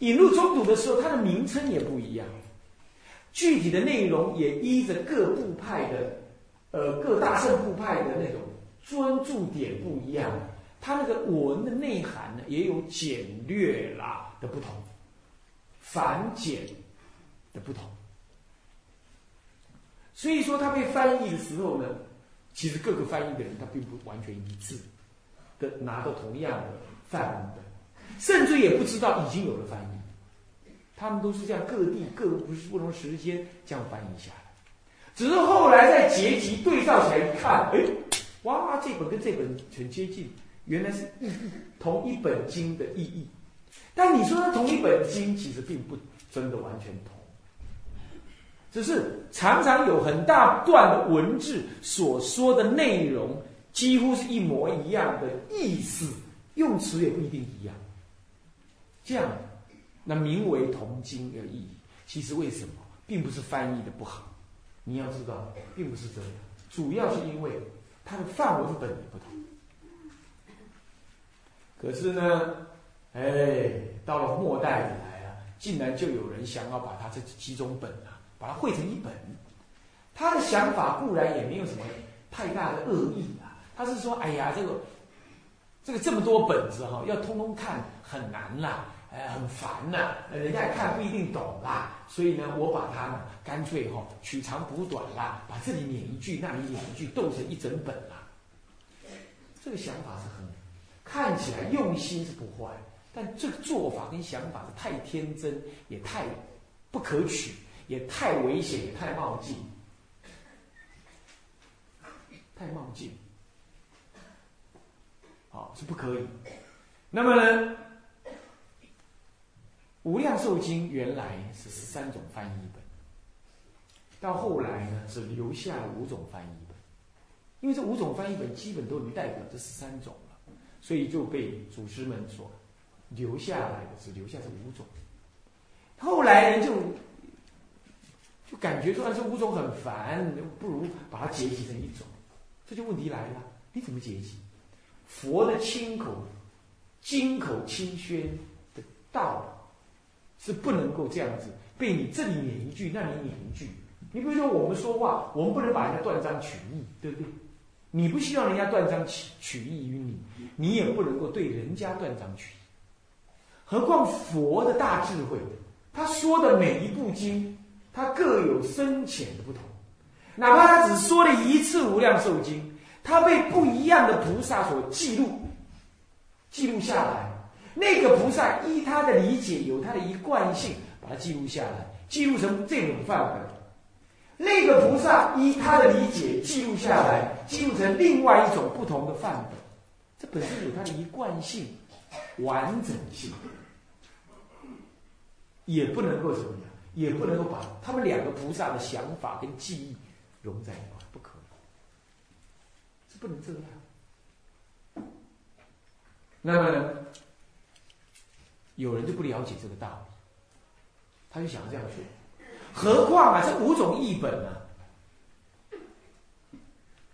引入中土的时候，它的名称也不一样，具体的内容也依着各部派的，呃，各大圣部派的那种专注点不一样，它那个文的内涵呢，也有简略啦的不同，繁简的不同。所以说，它被翻译的时候呢，其实各个翻译的人他并不完全一致的拿到同样的范文本，甚至也不知道已经有了翻译，他们都是这样各地各不是不同时间这样翻译下来，只是后来在结集对照起来一看，哎，哇，这本跟这本很接近，原来是意义同一本经的意义，但你说它同一本经，其实并不真的完全同。只是常常有很大段的文字所说的内容几乎是一模一样的意思，用词也不一定一样。这样，那名为同经的意义。其实为什么，并不是翻译的不好，你要知道，并不是这样，主要是因为它的范文本不同。可是呢，哎，到了末代以来啊，竟然就有人想要把它这几种本啊。把它汇成一本，他的想法固然也没有什么太大的恶意啊。他是说：“哎呀，这个这个这么多本子哈，要通通看很难啦，哎，很烦呐，人家看不一定懂啦。所以呢，我把它呢，干脆哈取长补短啦，把这里撵一句，那里撵一句，斗成一整本啦。这个想法是很看起来用心是不坏，但这个做法跟想法是太天真，也太不可取。”也太危险，也太冒进，太冒进，好是不可以。那么呢，《无量寿经》原来是十三种翻译本，到后来呢，只留下了五种翻译本，因为这五种翻译本基本都能代表这十三种了，所以就被祖师们所留下来的，只留下这五种。后来人，就。就感觉说这五种很烦，不如把它结集成一种。这就问题来了，你怎么结集？佛的亲口、金口清宣的道理是不能够这样子被你这里撵一句，那里撵一句。你比如说我们说话，我们不能把人家断章取义，对不对？你不希望人家断章取取义于你，你也不能够对人家断章取义。何况佛的大智慧，他说的每一部经。它各有深浅的不同，哪怕他只说了一次《无量寿经》，他被不一样的菩萨所记录，记录下来。那个菩萨依他的理解，有他的一贯性，把它记录下来，记录成这种范本。那个菩萨依他的理解，记录下来，记录成另外一种不同的范本。这本身有它的一贯性、完整性，也不能够怎么样。也不能够把他们两个菩萨的想法跟记忆融在一块，不可能，是不能这样。那么，有人就不了解这个道理，他就想要这样说。何况啊，这五种译本啊，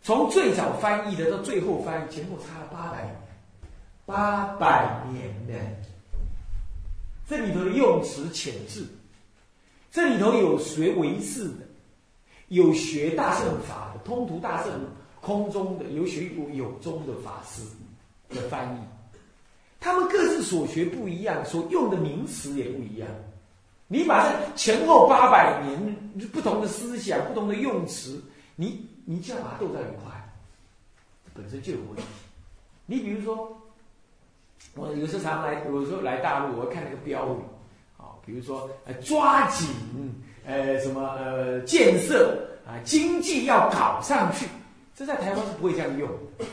从最早翻译的到最后翻译，前后差了八百八百年呢。这里头的用词遣字。这里头有学唯识的，有学大乘法的，通途大乘空中的，有学有中的法师的翻译，他们各自所学不一样，所用的名词也不一样。你把这前后八百年不同的思想、不同的用词，你你这样把它斗在一块，本身就有问题。你比如说，我有时候常来，有时候来大陆，我看那个标语。啊比如说，呃，抓紧，呃，什么，呃，建设啊，经济要搞上去，这在台湾是不会这样用的，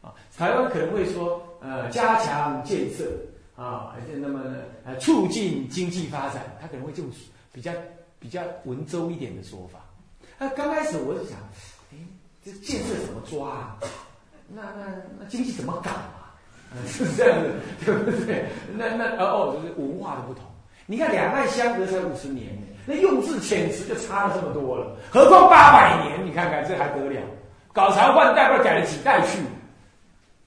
啊，台湾可能会说，呃，加强建设啊，那么，呃，促进经济发展，他可能会这种比较比较文绉一点的说法。那刚开始我就想，哎，这建设怎么抓啊？那那那经济怎么搞啊？是这样子，对不对？那那哦，就是文化的不同。你看，两岸相隔才五十年，那用字遣词就差了这么多了，何况八百年？你看看这还得了？搞朝换代，不知道改了几代去？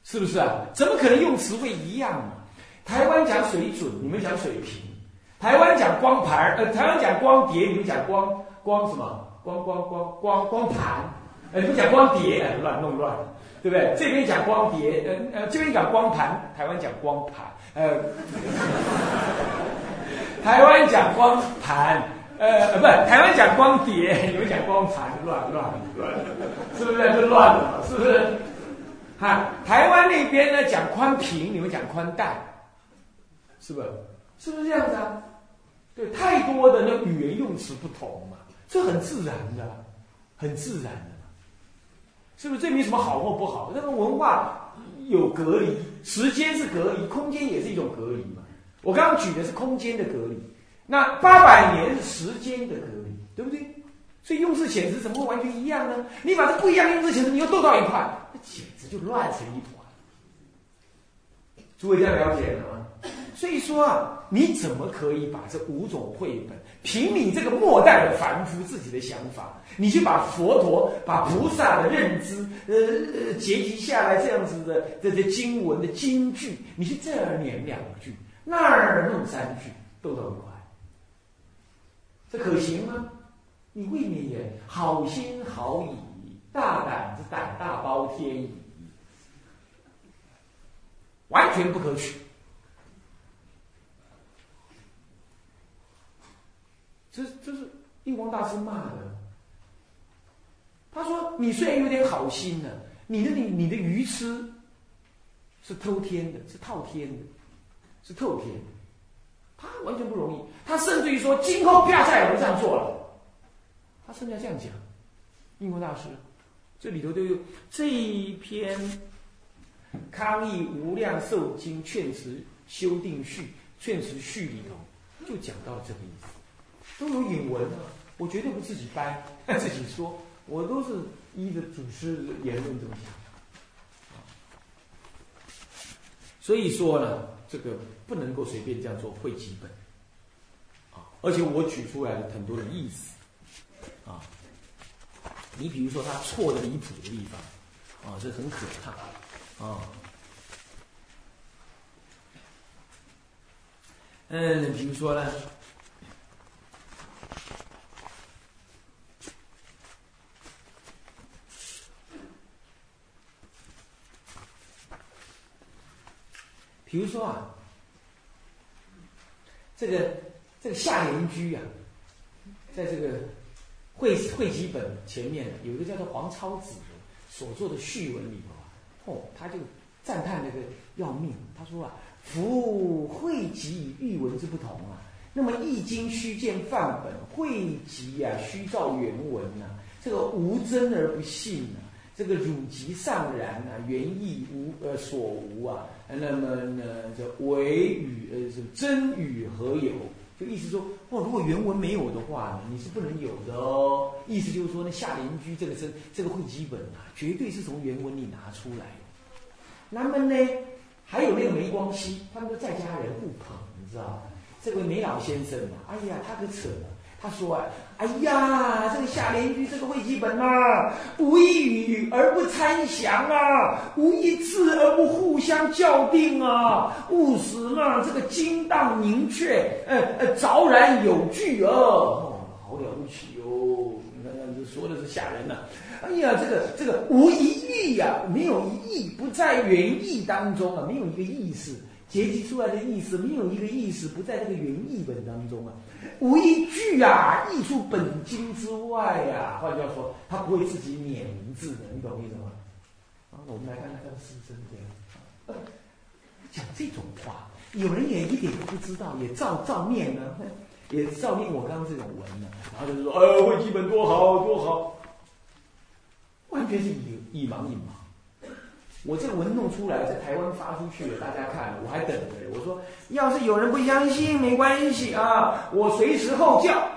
是不是啊？怎么可能用词会一样呢？台湾讲水准，你们讲水平，台湾讲光盘，呃，台湾讲光碟，你们讲光光什么？光光光光光盘，呃，你们讲光碟，乱弄乱，对不对？这边讲光碟，呃呃，这边讲光盘，台湾讲光盘，呃，台湾讲光盘，呃，不，台湾讲光碟，你们讲光盘，乱乱乱，是不是？就乱了，是不是？哈，台湾那边呢讲宽屏，你们讲宽带，是不是？是不是这样子啊？对，太多的那语言用词不同嘛，这很自然的，很自然的，是不是？这没什么好或不好，那个文化有隔离，时间是隔离，空间也是一种隔离嘛。我刚刚举的是空间的隔离，那八百年是时间的隔离，对不对？所以用字遣词怎么会完全一样呢？你把这不一样用字遣词你又斗到一块，那简就乱成一团。诸位这样了解了吗？所以说啊，你怎么可以把这五种绘本，凭你这个末代的凡夫自己的想法，你去把佛陀、把菩萨的认知，呃呃，结集下来这样子的这些经文的金句，你去这儿念两句，那儿弄三句，斗到一块，这可行吗？你未免也好心好意，大胆子胆大包天矣，完全不可取。这这是印光大师骂的。他说：“你虽然有点好心呢，你的你你的愚痴是偷天的，是套天的，是透天的。他完全不容易。他甚至于说，今后不要再有人这样做了。他甚至要这样讲。印光大师这里头都有这一篇《康义无量寿经劝词修订序》劝词序里头就讲到了这个意思。”都有引文，我绝对不自己掰，自己说，我都是依着祖师言论这么讲。所以说呢，这个不能够随便这样做汇集本啊，而且我举出来了很多的意思啊，你比如说他错的离谱的地方啊，这很可怕啊。嗯，比如说呢。比如说啊，这个这个夏联居啊，在这个会会集本前面有一个叫做黄超子所做的序文里头，哦，他就赞叹那个要命。他说啊，夫会集与玉文之不同啊，那么易经须见范本，会集啊须照原文呐，这个无真而不信呐。这个汝即尚然啊，原意无呃所无啊，那么呢，这唯与呃是真与何有？就意思说，哦，如果原文没有的话呢，你是不能有的哦。意思就是说，那下邻居这个是这个会基本啊，绝对是从原文里拿出来。那么呢，还有那个梅光熙，他们都在家人互捧，你知道这位梅老先生啊，哎呀，他可扯了。他说啊，哎呀，这个下联居这个会基本啊，无一语而不参详啊，无一字而不互相校定啊，务实嘛这个精当明确，呃呃，昭然有据哦，好了不起哦，你看看这说的是吓人呐，哎呀，这个这个无一意呀，没有一意，不在原意当中啊，没有一个意思，结集出来的意思，没有一个意思不在这个原译本当中啊。无一句啊，溢出本经之外呀。换句话说，他不会自己念名字的，你懂我意思吗？啊，我们来看看他的师生这样，讲这种话，有人也一点都不知道，也照照念呢，也照念我刚刚这种文呢，然后就是说，哎，会基本多好多好，完全是以以盲隐盲。我这个文弄出来，在台湾发出去了，大家看，我还等着。我说，要是有人不相信，没关系啊，我随时候叫。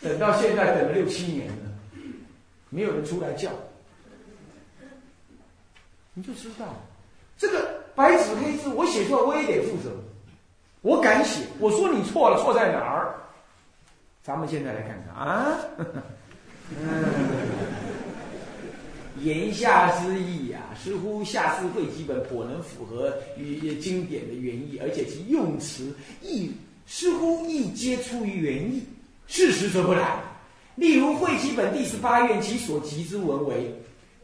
等到现在，等了六七年了，没有人出来叫，你就知道，这个白纸黑字，我写出来我也得负责，我敢写。我说你错了，错在哪儿？咱们现在来看看啊，嗯。言下之意啊，似乎下士会基本颇能符合于经典的原意，而且其用词亦似乎亦皆出于原意。事实则不然。例如会基本第十八愿，其所集之文为。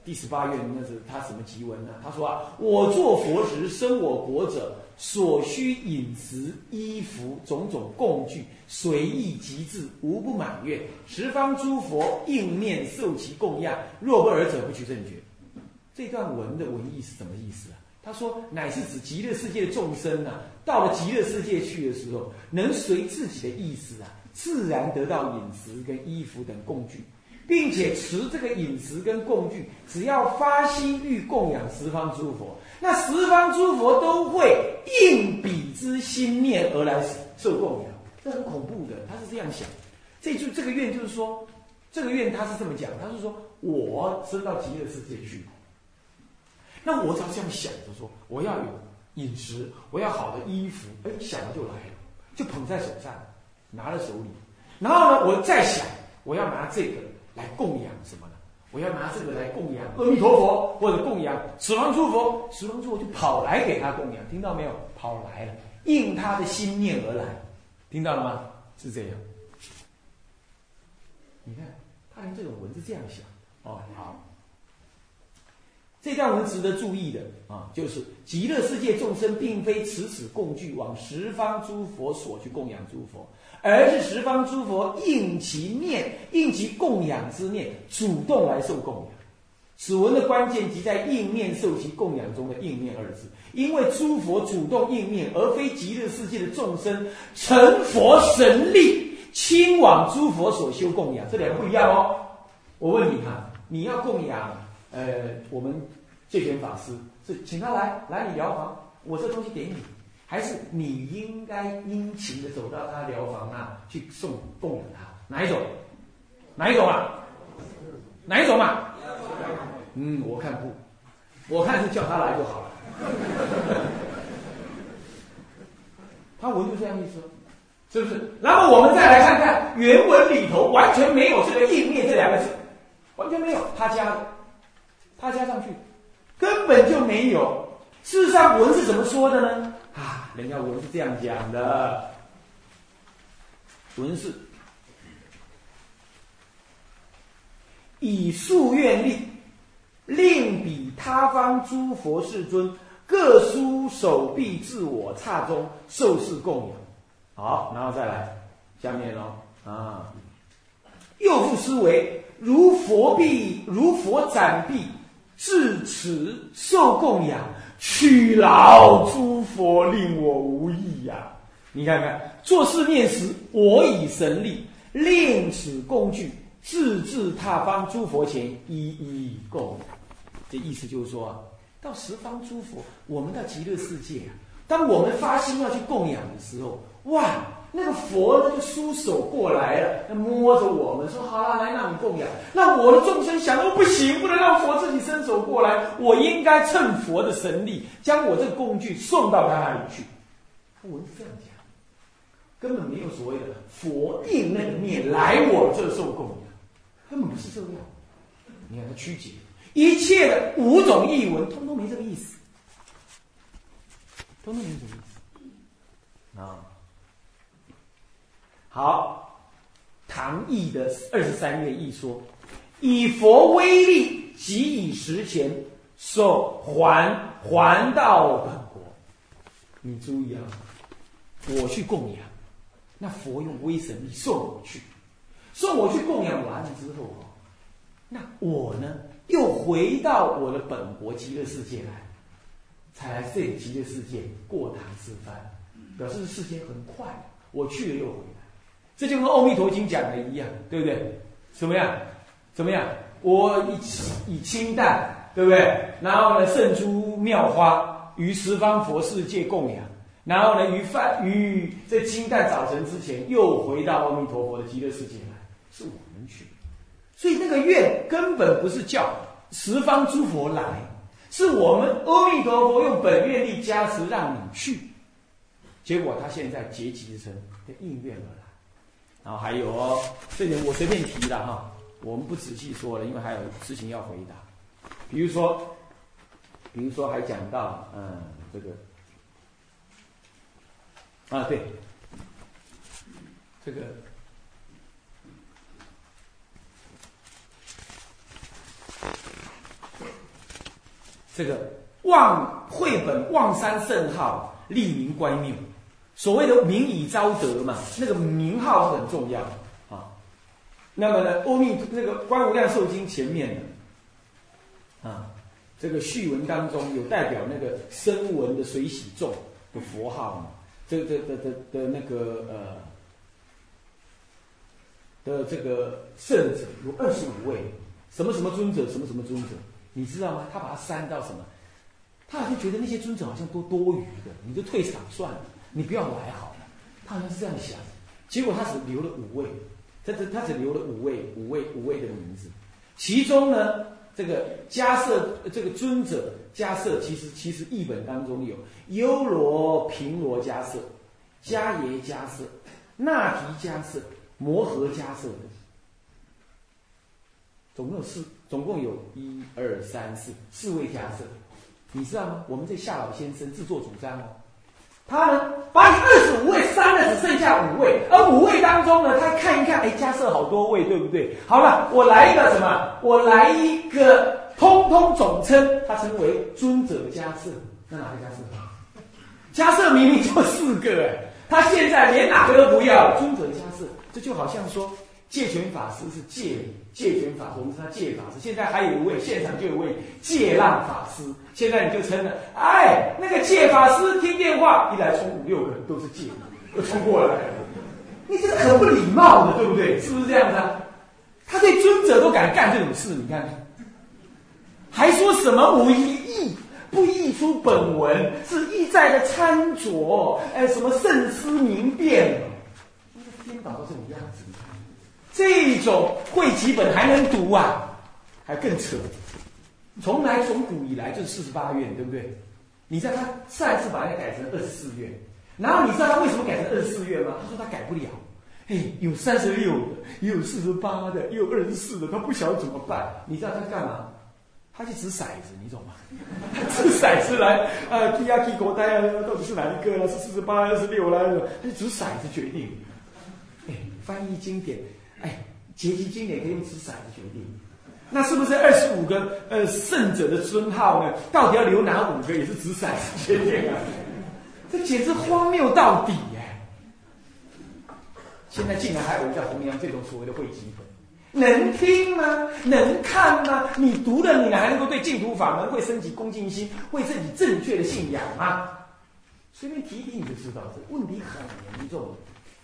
第十八愿，那是他什么集文呢？他说啊，我做佛时生我国者，所需饮食、衣服种种供具，随意极致，无不满愿。十方诸佛应念受其供养，若不尔者，不取正觉。这段文的文意是什么意思啊？他说，乃是指极乐世界众生啊，到了极乐世界去的时候，能随自己的意思啊，自然得到饮食跟衣服等供具。并且持这个饮食跟供具，只要发心欲供养十方诸佛，那十方诸佛都会应彼之心念而来受供养。这很恐怖的，他是这样想。这就这个愿就是说，这个愿他是这么讲，他是说我升到极乐世界去，那我只要这样想着说，我要有饮食，我要好的衣服，哎，想了就来了，就捧在手上，拿在手里。然后呢，我再想，我要拿这个。来供养什么呢？我要拿这个来供养阿弥陀佛，或者供养死亡诸佛，死亡诸佛就跑来给他供养，听到没有？跑来了，应他的心念而来，听到了吗？是这样。你看，他连这种文字这样想哦，好。这段文值得注意的啊，就是极乐世界众生并非持此供具往十方诸佛所去供养诸佛。而是十方诸佛应其念，应其供养之念，主动来受供养。此文的关键即在“应念受其供养”中的“应念”二字，因为诸佛主动应念，而非极乐世界的众生成佛神力亲往诸佛所修供养，这两个不一样哦。我问你哈，你要供养呃我们戒权法师，是请他来来你疗房，我这东西给你。还是你应该殷勤的走到他疗房啊，去送供养他，哪一种？哪一种啊？哪一种嘛？嗯，我看不，我看是叫他来就好了。他文就这样意思，是不是？然后我们再来看看原文里头完全没有这个“应念”这两个字，完全没有，他加的，他加上去，根本就没有。事实上，文是怎么说的呢？啊，人家文是这样讲的，文是以数愿力，令彼他方诸佛世尊各书手臂自我刹中受事供养。好，然后再来下面喽啊，又复思维如佛臂如佛展臂至此受供养。取劳诸佛，令我无益呀！你看看，做事念时，我以神力令此工具自至他方诸佛前，一一供养。这意思就是说，到十方诸佛，我们到极乐世界啊，当我们发心要去供养的时候，哇！那个佛呢，就舒手过来了，那摸着我们说：“好了，来让你供养。”那我的众生想：“哦，不行，不能让佛自己伸手过来，我应该趁佛的神力，将我这个工具送到他那里去。”他文这样讲，根本没有所谓的佛印那个面来我这受供养，根本不是这样。你看他曲解一切的五种译文，通通没这个意思，通通没这个意思啊。好，唐译的二十三页一说：“以佛威力，即以实钱，受还还到本国。”你注意啊，我去供养，那佛用威神力送我去，送我去供养完了之后哦，那我呢又回到我的本国极乐世界来，才来这极乐世界过堂吃饭，表示时间很快，我去了又回。这就跟《阿弥陀经》讲的一样，对不对？怎么样？怎么样？我以以清淡，对不对？然后呢，圣珠妙花于十方佛世界供养，然后呢，于饭于在清淡早晨之前，又回到阿弥陀佛的极乐世界来，是我们去。所以那个愿根本不是叫十方诸佛来，是我们阿弥陀佛用本愿力加持让你去。结果他现在结集成的应愿了。然后还有哦，这点我随便提的哈，我们不仔细说了，因为还有事情要回答。比如说，比如说还讲到，嗯，这个，啊，对，这个，这个望绘本望山圣号，立名乖谬。所谓的名以昭德嘛，那个名号是很重要啊。那么呢，阿弥那个《观无量寿经》前面的啊，这个序文当中有代表那个声闻的水洗众的佛号嘛，这这的的的那个呃的这个圣者有二十五位，什么什么尊者，什么什么尊者，你知道吗？他把它删到什么？他好像觉得那些尊者好像都多余的，你就退场算了。你不要来好了，他好像是这样想，结果他只留了五位，他只他只留了五位五位五位的名字，其中呢，这个迦摄这个尊者迦摄，其实其实译本当中有优罗频罗迦摄、迦耶迦摄、那提迦摄、摩诃迦摄的，总共有四，总共有一二三四四位迦摄，你知道吗？我们这夏老先生自作主张哦。他呢，把你二十五位删了，只剩下五位，而五位当中呢，他看一看，哎，加设好多位，对不对？好了，我来一个什么？我来一个通通总称，他称为尊者加设。那哪个加设？加设明明就四个，哎，他现在连哪个都不要，尊者加设，这就好像说。戒权法师是戒戒权法师，我们称他戒法师。现在还有一位现场就有位戒浪法师，现在你就称了，哎，那个戒法师听电话一来冲五六个都是戒，都冲过来了。你这是很不礼貌的，对不对？是不是这样子啊？他对尊者都敢干这种事，你看，还说什么无意义，不译出本文，是意在的参酌，哎，什么慎思明辨，颠倒到这种样子。这种汇集本还能读啊？还更扯！从来从古以来就是四十八愿，对不对？你知道他上一次把它改成二十四愿，然后你知道他为什么改成二十四愿吗？他说他改不了。嘿，有三十六的，也有四十八的，也有二十四的，他不晓得怎么办。你知道他干嘛？他去掷骰子，你懂吗？掷骰子来啊，K 啊 K 国呆啊，到底是哪一个啊？是四十八还是六来的？他掷骰子决定。哎，翻译经典。哎，结集经典可以用掷骰子决定，那是不是二十五个呃圣者的尊号呢？到底要留哪五个也是掷骰子决定啊？这简直荒谬到底哎！现在竟然还有人在弘扬这种所谓的汇集本，能听吗？能看吗？你读了，你还能够对净土法门会升起恭敬心，会自己正确的信仰吗？随便提一提你就知道，这问题很严重。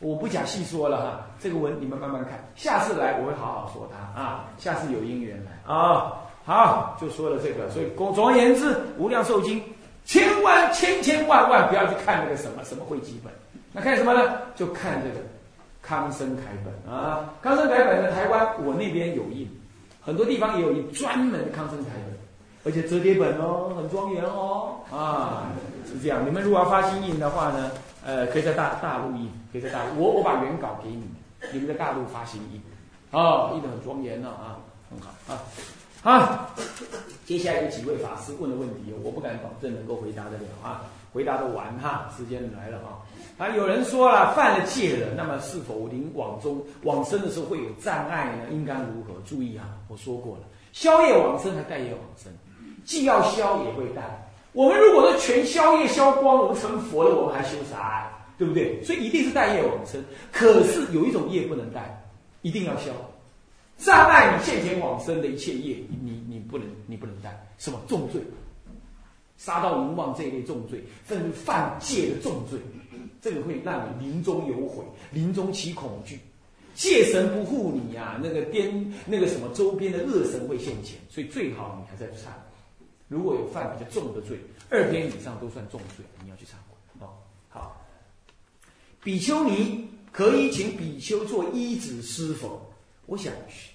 我不讲细说了哈，这个文你们慢慢看，下次来我会好好说它啊。下次有因缘来啊，好就说了这个。所以总而言之，《无量寿经》千万千千万万不要去看那个什么什么会集本，那看什么呢？就看这个康生楷本啊。康生楷本呢，台湾我那边有印，很多地方也有印，专门的康生楷本，而且折叠本哦，很庄严哦啊，是这样。你们如果要发新印的话呢？呃，可以在大大陆印，可以在大陆。我我把原稿给你们，你们在大陆发行印，哦，印的很庄严了啊，很好啊。好，接下来有几位法师问的问题，我不敢保证能够回答得了啊，回答的完哈，时间来了啊。啊，有人说了，犯了戒了，那么是否临往中往生的时候会有障碍呢？应该如何注意啊？我说过了，宵夜往生还带业往生，既要消也会带。我们如果说全消业消光，我们成佛了，我们还修啥？对不对？所以一定是带业往生。可是有一种业不能带，一定要消。障碍你现前往生的一切业，你你不能你不能带。什么重罪？杀盗淫妄这一类重罪，甚至犯戒的重罪，这个会让你临终有悔，临终起恐惧。戒神不护你呀，那个边那个什么周边的恶神会现前，所以最好你还在忏。如果有犯比较重的罪，二天以上都算重罪，你要去忏悔哦。好，比丘尼可以请比丘做医子师否？我想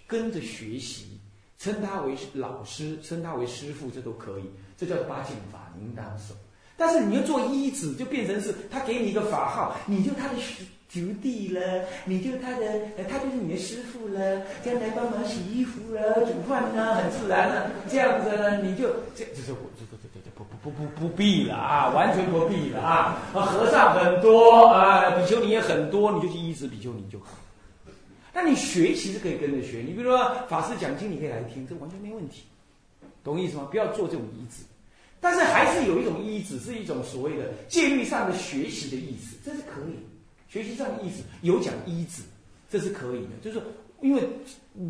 跟着学习，称他为老师，称他为师傅，这都可以。这叫八敬法，应当守。但是你要做医子，就变成是他给你一个法号，你就他的学徒弟了，你就他的，他就是你的师傅了，将来帮忙洗衣服了、煮饭呢，很自然了。这样子呢，你就这，这是我，这这这这不不不不不必了啊，完全不必了啊。和尚很多啊，比丘尼也很多，你就去依止比丘尼就好。那你学习是可以跟着学，你比如说法师讲经，你可以来听，这完全没问题，懂意思吗？不要做这种依止，但是还是有一种依止，是一种所谓的戒律上的学习的意思，这是可以。学习上的意思有讲一字，这是可以的。就是因为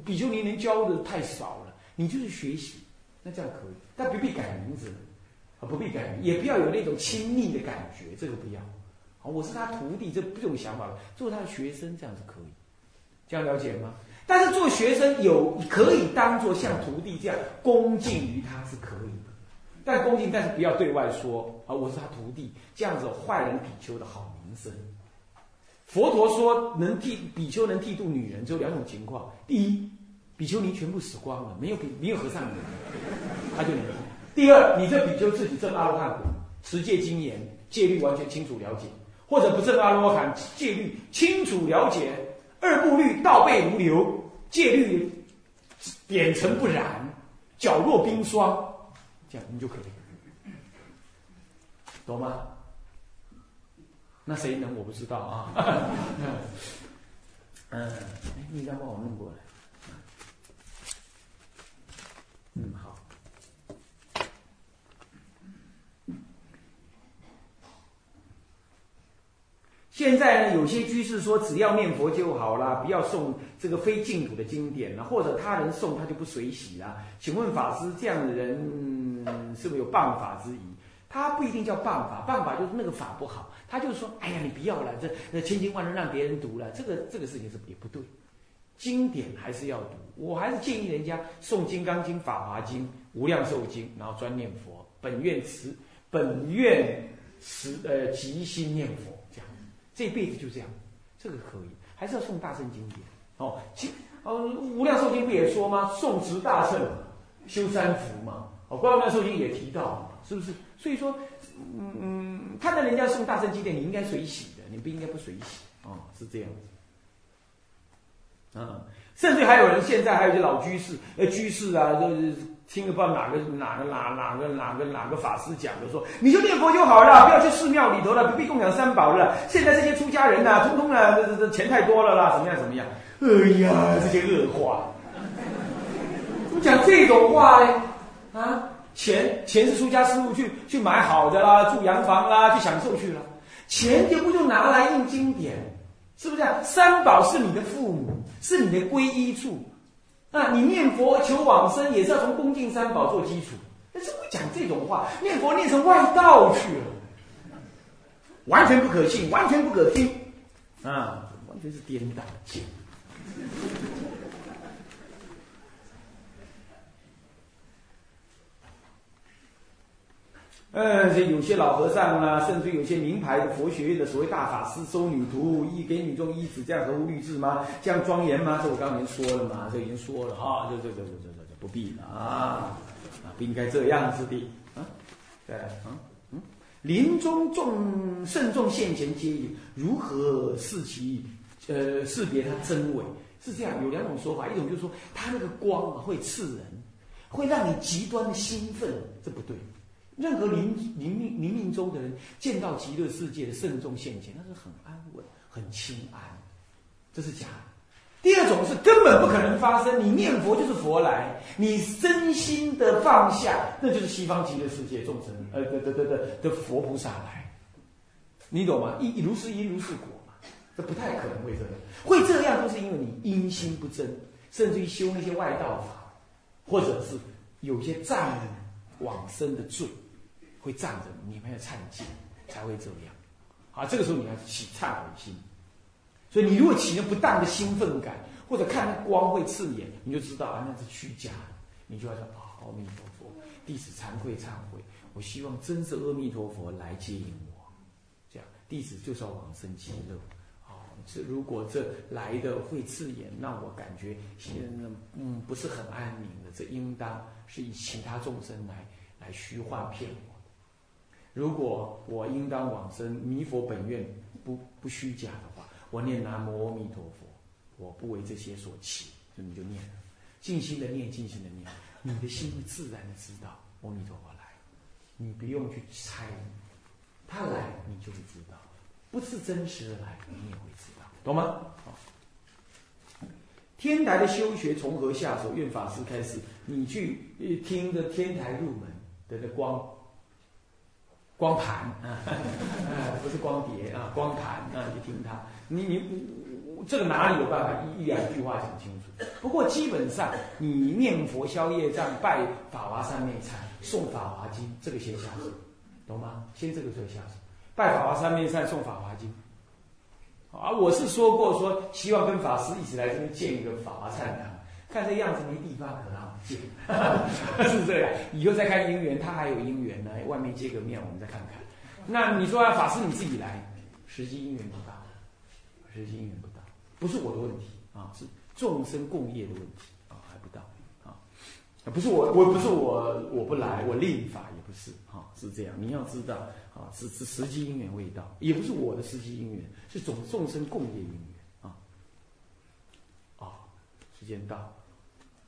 比丘尼能教的太少了，你就是学习，那这样可以，但不必改名字，啊，不必改名，也不要有那种亲密的感觉，这个不要。啊，我是他徒弟，这这种想法，做他的学生这样子可以，这样了解吗？但是做学生有可以当做像徒弟这样恭敬于他是可以的，但恭敬，但是不要对外说啊，我是他徒弟，这样子坏人比丘的好名声。佛陀说，能替比丘能剃度女人，只有两种情况：第一，比丘尼全部死光了，没有比没有和尚的，他就能；第二，你这比丘自己证阿罗汉果，持戒精严，戒律完全清楚了解，或者不证阿罗汉，戒律清楚了解，二部律倒背如流，戒律点尘不染，皎若冰霜，这样你就可以，懂吗？那谁能我不知道啊。嗯，你再帮我弄过来。嗯，好。现在呢，有些居士说，只要念佛就好了，不要送这个非净土的经典了，或者他人送他就不随喜了。请问法师，这样的人是不是有谤法之疑？他不一定叫办法，办法就是那个法不好。他就是说：“哎呀，你不要了，这那千经万论让别人读了，这个这个事情是也不对。经典还是要读，我还是建议人家诵《金刚经》《法华经》《无量寿经》，然后专念佛。本愿持，本愿持，呃，即心念佛，这样，这辈子就这样，这个可以。还是要诵大圣经典哦。经哦，《无量寿经》不也说吗？诵持大圣，修三福嘛。哦，《观无量寿经》也提到，是不是？所以说。”嗯嗯，看到人家送大圣经典，你应该随喜的，你不应该不随喜哦，是这样子。啊，甚至还有人现在还有些老居士，呃，居士啊，就是听了不知道哪个哪个哪哪个哪个哪个法师讲的，说你就念佛就好了，不要去寺庙里头了，不必供养三宝了。现在这些出家人呐，通通啊，这这这钱太多了啦，怎么样怎么样？哎呀，这些恶话，怎么讲这种话呢？啊？钱钱是出家师傅去去买好的啦，住洋房啦，去享受去了。钱就不就拿来印经典，是不是？三宝是你的父母，是你的皈依处。那你念佛求往生，也是要从恭敬三宝做基础。但是会讲这种话，念佛念成外道去了，完全不可信，完全不可听，啊，完全是颠倒。呃，这有些老和尚啊，甚至有些名牌的佛学院的所谓大法师收女徒，一给女众一子，这样合乎律制吗？这样庄严吗？这我刚才已经说了嘛，这已经说了哈，这这这这这这不必了啊，不应该这样子的啊，对，嗯嗯，临终重慎重现前接引，如何视其呃识别它真伪？是这样，有两种说法，一种就是说它那个光啊会刺人，会让你极端的兴奋，这不对。任何临临命临命中的人见到极乐世界的圣众现前，那是很安稳、很清安，这是假的。第二种是根本不可能发生，你念佛就是佛来，你真心的放下，那就是西方极乐世界众生，呃，的的的的的佛菩萨来，你懂吗？一如是因如是果嘛，这不太可能会这样，会这样都是因为你因心不真，甚至于修那些外道法，或者是有些障往生的罪。会站着，你没有忏悔才会这样。啊，这个时候你要起忏悔心。所以你如果起了不当的兴奋感，或者看光会刺眼，你就知道啊那是虚假的。你就要说啊，阿弥陀佛，弟子惭愧忏悔。我希望真是阿弥陀佛来接引我。这样，弟子就是要往生极乐。啊，这如果这来的会刺眼，让我感觉现在嗯不是很安宁的，这应当是以其他众生来来虚幻骗我。如果我应当往生弥佛本愿不不虚假的话，我念南无阿弥陀佛，我不为这些所起，就你就念了，静心的念，静心的念，你的心会自然的知道阿弥陀佛来，你不用去猜，他来你就会知道，不是真实的来，你也会知道，懂吗？好。天台的修学从何下手？愿法师开始，你去听着天台入门的那光光盘啊，不是光碟啊，光盘啊，你听他，你你这个哪里有办法一一两句话讲清楚？不过基本上，你念佛消业障，拜法华三昧忏，诵法华经，这个先下手，懂吗？先这个做下手，拜法华三昧忏，诵法华经。啊，我是说过，说希望跟法师一起来这边建一个法华禅堂，看这样子没地方可让我们建，是这样。以后再看姻缘，他还有姻缘呢，外面接个面，我们再看看。那你说法师你自己来，实际姻缘不大，实际姻缘不大，不是我的问题啊，是众生共业的问题啊，还不到啊，不是我，我不是我，我不来，我另法也不是啊，是这样。你要知道啊，是是实际因缘未到，也不是我的实际因缘。是种众生共业因缘啊！啊，时间到，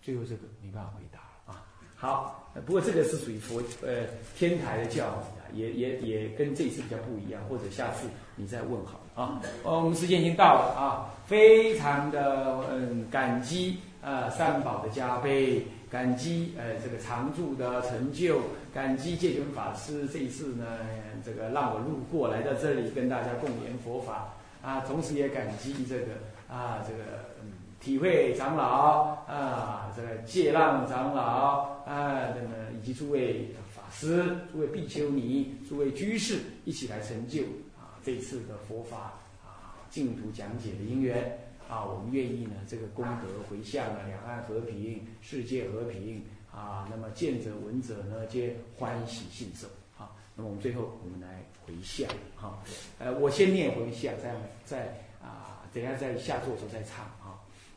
最后这个没办法回答了啊。好，不过这个是属于佛呃天台的教理啊，也也也跟这次比较不一样，或者下次你再问好了啊。哦，我们时间已经到了啊，非常的嗯感激呃三宝的加倍，感激呃这个常住的成就，感激戒权法师这一次呢。这个让我路过来到这里跟大家共研佛法啊，同时也感激这个啊这个嗯体会长老啊这个戒浪长老啊那么以及诸位法师、诸位比丘尼、诸位居士一起来成就啊这次的佛法啊净土讲解的因缘啊，我们愿意呢这个功德回向了两岸和平、世界和平啊，那么见者闻者呢皆欢喜信受啊。那么我们最后我们来回向哈，呃，我先念回向，再再啊，等下在下座的时候再唱。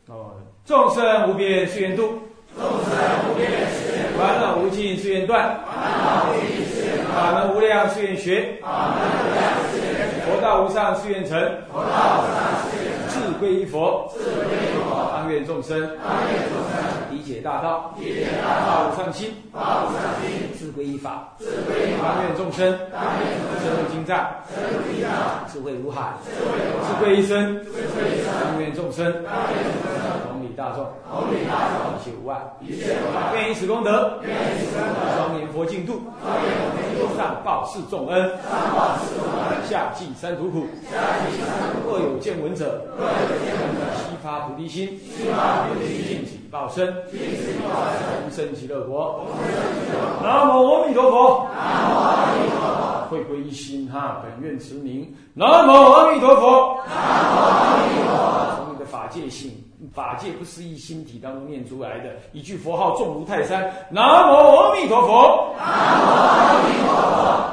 哦，众生无边誓愿度，众生无边誓愿烦恼无尽誓愿断，烦恼无尽誓愿断，法门无量誓愿学，法门无量誓愿学，佛道无上誓愿成，佛道无上誓愿成，自归依佛，自归依佛，当愿众生，当愿众生。理解大道，理解大道，无上心，发无上心，自归一法，自归依法，当愿众生，当愿众生，深入经藏，深入经藏，智慧如海，智慧如海，智慧一生，智慧一生，当愿众生，大众，大众，一切无碍，一切无碍，愿以此功德，愿以此功德，庄严佛净土，庄严佛净土，上报四重恩，上报四重恩，下济三途苦，下济三途苦，若有见闻者，若有见闻者，悉发菩提心，悉发菩提心，尽此报身，尽此报身，同生极乐国。同生极乐国。南无阿弥陀佛。南无阿弥陀佛。会归一心哈，本愿持名。南无阿弥陀佛。南无阿弥陀佛。从你的法界性，法界不思议心体当中念出来的一句佛号重如泰山南无阿弥陀佛南无阿弥陀佛。